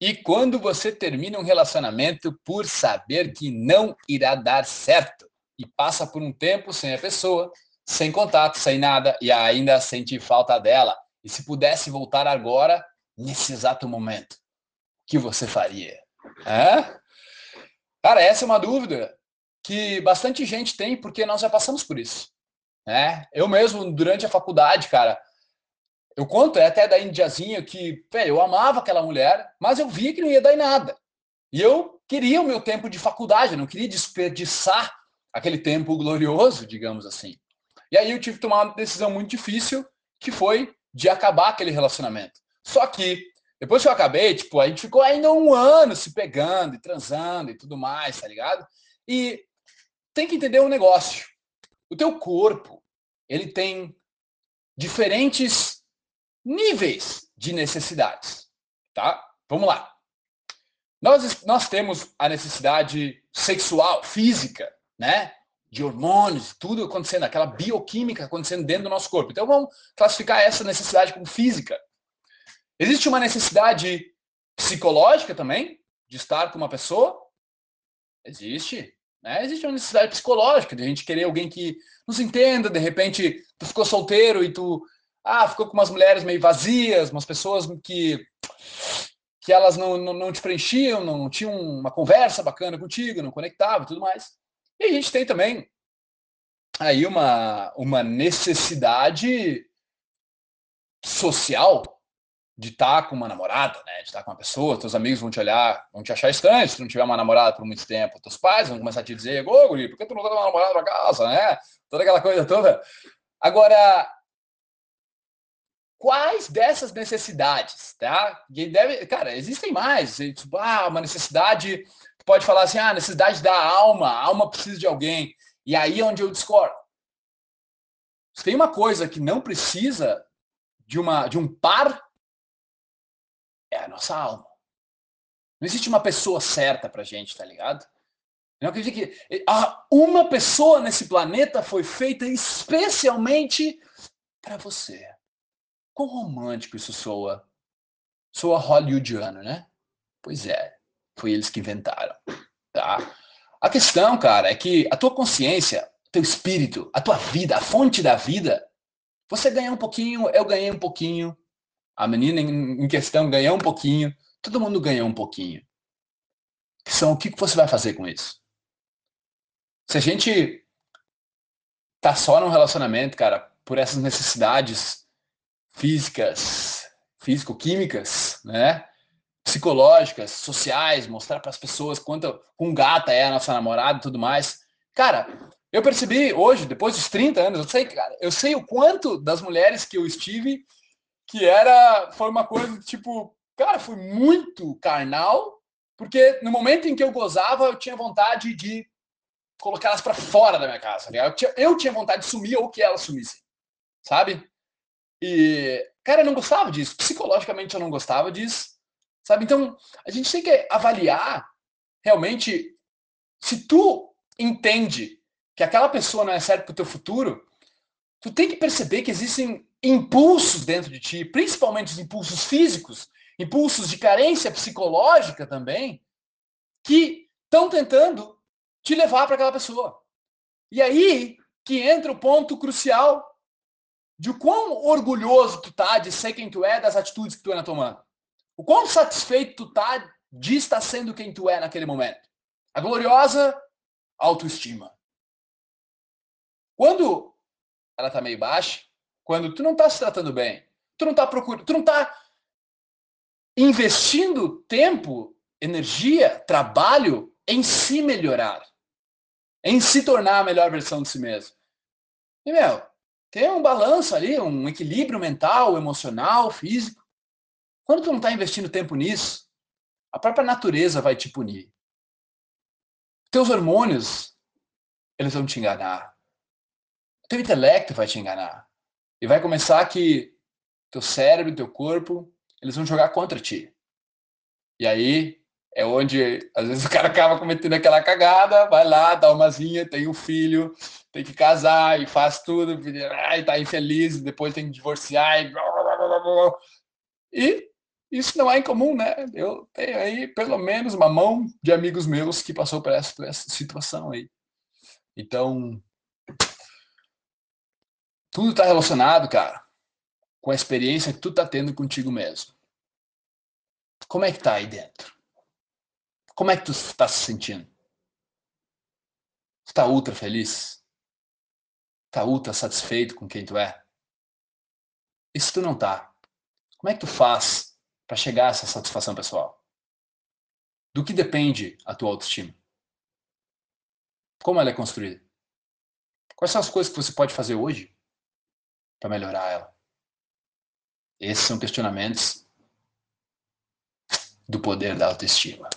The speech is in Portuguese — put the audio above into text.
E quando você termina um relacionamento por saber que não irá dar certo e passa por um tempo sem a pessoa, sem contato, sem nada e ainda sentir falta dela, e se pudesse voltar agora, nesse exato momento, o que você faria? É? Cara, essa é uma dúvida que bastante gente tem porque nós já passamos por isso. Né? Eu mesmo, durante a faculdade, cara, eu conto é até da Indiazinha que, pé, eu amava aquela mulher, mas eu via que não ia dar em nada. E eu queria o meu tempo de faculdade, não queria desperdiçar aquele tempo glorioso, digamos assim. E aí eu tive que tomar uma decisão muito difícil, que foi de acabar aquele relacionamento. Só que, depois que eu acabei, tipo, a gente ficou ainda um ano se pegando e transando e tudo mais, tá ligado? E tem que entender um negócio. O teu corpo, ele tem diferentes níveis de necessidades, tá? Vamos lá. Nós, nós temos a necessidade sexual, física, né? De hormônios, tudo acontecendo, aquela bioquímica acontecendo dentro do nosso corpo. Então vamos classificar essa necessidade como física. Existe uma necessidade psicológica também, de estar com uma pessoa? Existe. Né? Existe uma necessidade psicológica de a gente querer alguém que nos entenda, de repente tu ficou solteiro e tu ah, ficou com umas mulheres meio vazias, umas pessoas que que elas não, não, não te preenchiam, não tinham uma conversa bacana contigo, não conectavam e tudo mais. E a gente tem também aí uma, uma necessidade social de estar com uma namorada, né? De estar com uma pessoa, teus amigos vão te olhar, vão te achar estranho se tu não tiver uma namorada por muito tempo. Teus pais vão começar a te dizer, ô, guri, por que tu não tá com uma namorada pra casa, né? Toda aquela coisa toda. Agora, quais dessas necessidades, tá? E deve, cara, existem mais. Tipo, ah, uma necessidade, pode falar assim, ah, necessidade da alma, a alma precisa de alguém. E aí é onde eu discordo. Se tem uma coisa que não precisa de uma de um par, é a nossa alma. Não existe uma pessoa certa pra gente, tá ligado? Eu não acredito que uma pessoa nesse planeta foi feita especialmente para você. Quão romântico isso soa. Soa hollywoodiano, né? Pois é, foi eles que inventaram, tá? A questão, cara, é que a tua consciência, teu espírito, a tua vida, a fonte da vida, você ganhou um pouquinho, eu ganhei um pouquinho, a menina em questão ganhou um pouquinho, todo mundo ganhou um pouquinho. São o que você vai fazer com isso? Se a gente tá só num relacionamento, cara, por essas necessidades físicas, físico-químicas, né? psicológicas, sociais, mostrar para as pessoas quanto um gata é a nossa namorada e tudo mais. Cara, eu percebi hoje, depois dos 30 anos, eu sei, cara, eu sei o quanto das mulheres que eu estive que era foi uma coisa tipo, cara, foi muito carnal, porque no momento em que eu gozava, eu tinha vontade de colocar elas para fora da minha casa. Tá eu tinha, eu tinha vontade de sumir ou que elas sumissem, sabe? E, cara, eu não gostava disso. Psicologicamente eu não gostava disso. Sabe? Então, a gente tem que avaliar realmente se tu entende que aquela pessoa não é certa para o teu futuro, tu tem que perceber que existem impulsos dentro de ti, principalmente os impulsos físicos, impulsos de carência psicológica também, que estão tentando te levar para aquela pessoa. E aí que entra o ponto crucial de quão orgulhoso tu tá de ser quem tu é, das atitudes que tu anda tomando. O quão satisfeito tu tá de estar sendo quem tu é naquele momento. A gloriosa autoestima. Quando ela tá meio baixa, quando tu não tá se tratando bem, tu não tá procurando, tu não tá investindo tempo, energia, trabalho em se melhorar, em se tornar a melhor versão de si mesmo. E, meu, tem um balanço ali, um equilíbrio mental, emocional, físico. Quando tu não está investindo tempo nisso, a própria natureza vai te punir. Teus hormônios, eles vão te enganar. Teu intelecto vai te enganar. E vai começar que teu cérebro, teu corpo, eles vão jogar contra ti. E aí é onde às vezes o cara acaba cometendo aquela cagada, vai lá, dá uma zinha, tem um filho, tem que casar e faz tudo, e tá infeliz, depois tem que divorciar e, blá, blá, blá, e isso não é incomum, né? Eu tenho aí pelo menos uma mão de amigos meus que passou por essa, por essa situação aí. Então, tudo está relacionado, cara, com a experiência que tu tá tendo contigo mesmo. Como é que tá aí dentro? Como é que tu está se sentindo? Tu tá ultra feliz? Tá ultra satisfeito com quem tu é? E se tu não tá, como é que tu faz para chegar a essa satisfação pessoal? Do que depende a tua autoestima? Como ela é construída? Quais são as coisas que você pode fazer hoje para melhorar ela? Esses são questionamentos do poder da autoestima.